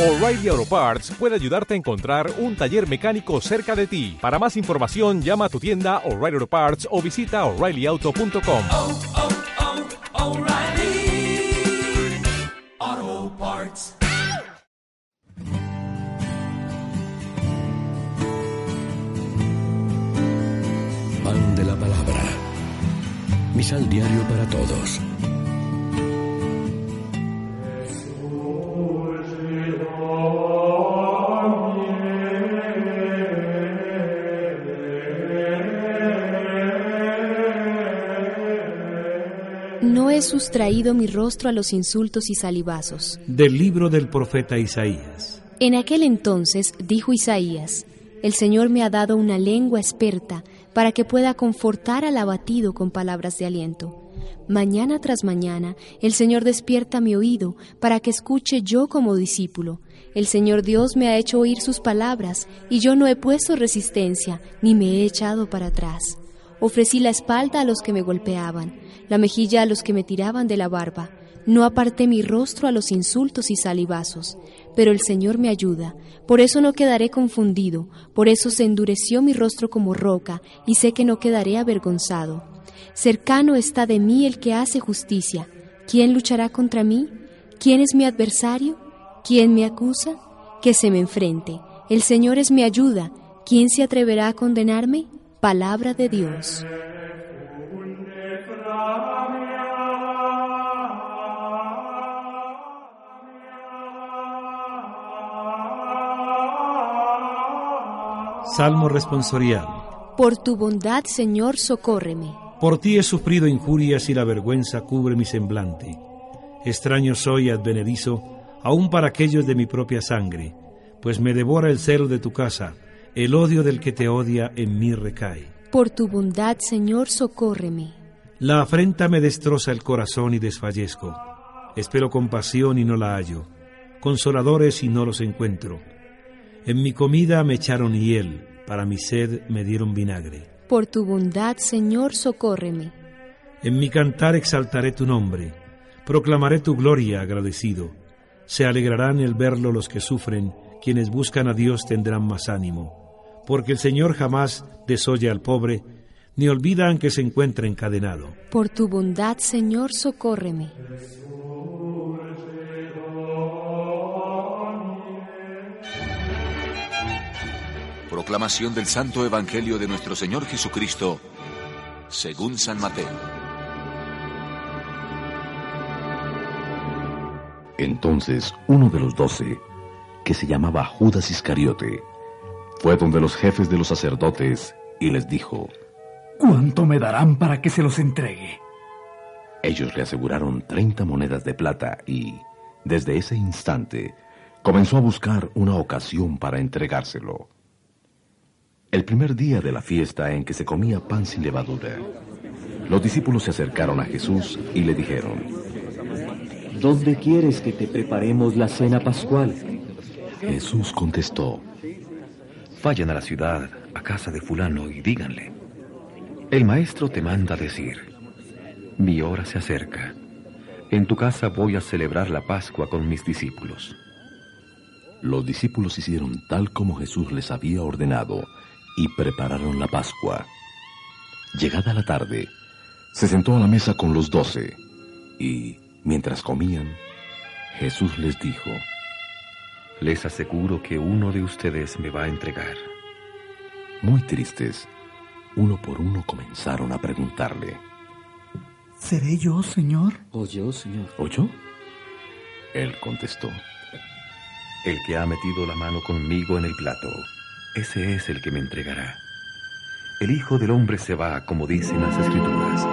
O'Reilly Auto Parts puede ayudarte a encontrar un taller mecánico cerca de ti. Para más información, llama a tu tienda O'Reilly Auto Parts o visita oreillyauto.com. oh, oh, Parts. Pan de la palabra. Misal diario para todos. He sustraído mi rostro a los insultos y salivazos. Del libro del profeta Isaías. En aquel entonces dijo Isaías, El Señor me ha dado una lengua experta para que pueda confortar al abatido con palabras de aliento. Mañana tras mañana, el Señor despierta mi oído para que escuche yo como discípulo. El Señor Dios me ha hecho oír sus palabras, y yo no he puesto resistencia, ni me he echado para atrás. Ofrecí la espalda a los que me golpeaban, la mejilla a los que me tiraban de la barba. No aparté mi rostro a los insultos y salivazos, pero el Señor me ayuda, por eso no quedaré confundido, por eso se endureció mi rostro como roca, y sé que no quedaré avergonzado. Cercano está de mí el que hace justicia. ¿Quién luchará contra mí? ¿Quién es mi adversario? ¿Quién me acusa? Que se me enfrente. El Señor es mi ayuda. ¿Quién se atreverá a condenarme? Palabra de Dios. Salmo responsorial. Por tu bondad, Señor, socórreme. Por ti he sufrido injurias y la vergüenza cubre mi semblante. Extraño soy, advenedizo, aun para aquellos de mi propia sangre, pues me devora el celo de tu casa, el odio del que te odia en mí recae. Por tu bondad, Señor, socórreme. La afrenta me destroza el corazón y desfallezco. Espero compasión y no la hallo, consoladores y no los encuentro. En mi comida me echaron hiel, para mi sed me dieron vinagre. Por tu bondad, Señor, socórreme. En mi cantar exaltaré tu nombre, proclamaré tu gloria agradecido. Se alegrarán el verlo los que sufren, quienes buscan a Dios tendrán más ánimo, porque el Señor jamás desoye al pobre, ni olvidan que se encuentra encadenado. Por tu bondad, Señor, socórreme. Proclamación del Santo Evangelio de nuestro Señor Jesucristo, según San Mateo. Entonces uno de los doce, que se llamaba Judas Iscariote, fue donde los jefes de los sacerdotes y les dijo, ¿Cuánto me darán para que se los entregue? ellos le aseguraron treinta monedas de plata y, desde ese instante, comenzó a buscar una ocasión para entregárselo. El primer día de la fiesta en que se comía pan sin levadura, los discípulos se acercaron a Jesús y le dijeron, ¿Dónde quieres que te preparemos la cena pascual? Jesús contestó, Vayan a la ciudad, a casa de fulano, y díganle, el maestro te manda decir, mi hora se acerca, en tu casa voy a celebrar la Pascua con mis discípulos. Los discípulos hicieron tal como Jesús les había ordenado y prepararon la Pascua. Llegada la tarde, se sentó a la mesa con los doce y, mientras comían, Jesús les dijo, Les aseguro que uno de ustedes me va a entregar. Muy tristes, uno por uno comenzaron a preguntarle, ¿Seré yo, Señor? ¿O yo, Señor? ¿O yo? Él contestó, El que ha metido la mano conmigo en el plato, ese es el que me entregará. El Hijo del Hombre se va, como dicen las Escrituras,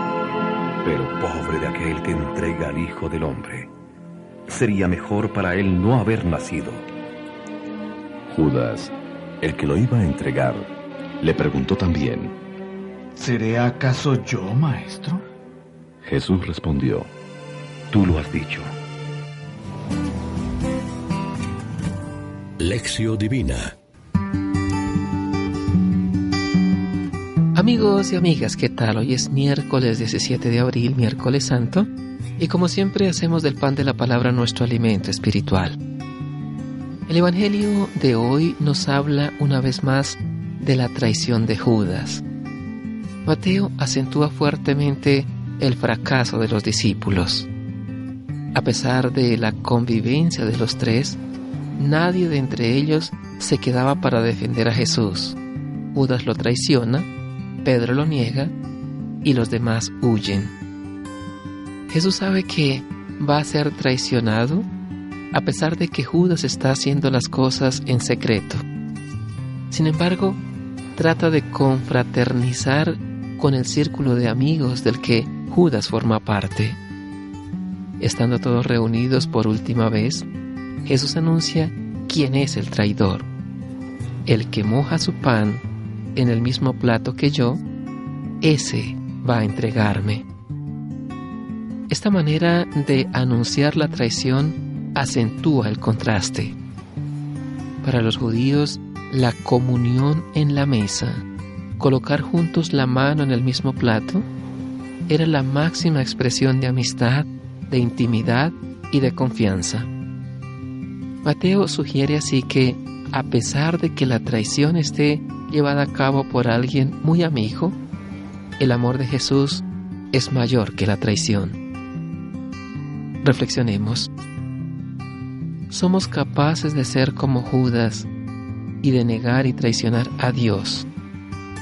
pero pobre de aquel que entrega al Hijo del Hombre. Sería mejor para él no haber nacido. Judas, el que lo iba a entregar, le preguntó también, ¿Seré acaso yo, maestro? Jesús respondió, Tú lo has dicho. Lección Divina Amigos y amigas, ¿qué tal? Hoy es miércoles 17 de abril, miércoles santo, y como siempre hacemos del pan de la palabra nuestro alimento espiritual. El Evangelio de hoy nos habla una vez más de la traición de Judas. Mateo acentúa fuertemente el fracaso de los discípulos. A pesar de la convivencia de los tres, nadie de entre ellos se quedaba para defender a Jesús. Judas lo traiciona, Pedro lo niega y los demás huyen. Jesús sabe que va a ser traicionado a pesar de que Judas está haciendo las cosas en secreto. Sin embargo, trata de confraternizar con el círculo de amigos del que Judas forma parte. Estando todos reunidos por última vez, Jesús anuncia quién es el traidor. El que moja su pan en el mismo plato que yo, ese va a entregarme. Esta manera de anunciar la traición acentúa el contraste. Para los judíos, la comunión en la mesa, colocar juntos la mano en el mismo plato, era la máxima expresión de amistad, de intimidad y de confianza. Mateo sugiere así que, a pesar de que la traición esté llevada a cabo por alguien muy amigo, el amor de Jesús es mayor que la traición. Reflexionemos. ¿Somos capaces de ser como Judas y de negar y traicionar a Dios,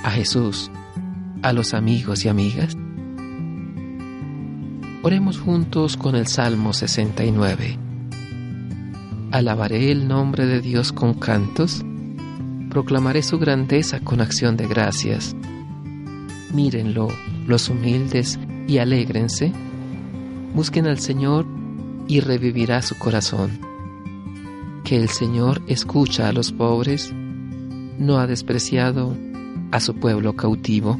a Jesús, a los amigos y amigas? Oremos juntos con el Salmo 69. Alabaré el nombre de Dios con cantos, proclamaré su grandeza con acción de gracias. Mírenlo los humildes y alégrense, busquen al Señor y revivirá su corazón. Que el Señor escucha a los pobres, no ha despreciado a su pueblo cautivo.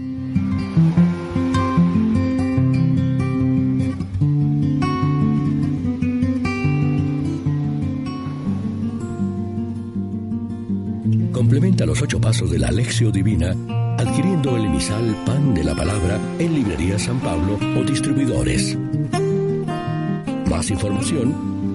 Complementa los ocho pasos de la Alexio Divina adquiriendo el emisal Pan de la Palabra en Librería San Pablo o distribuidores. Más información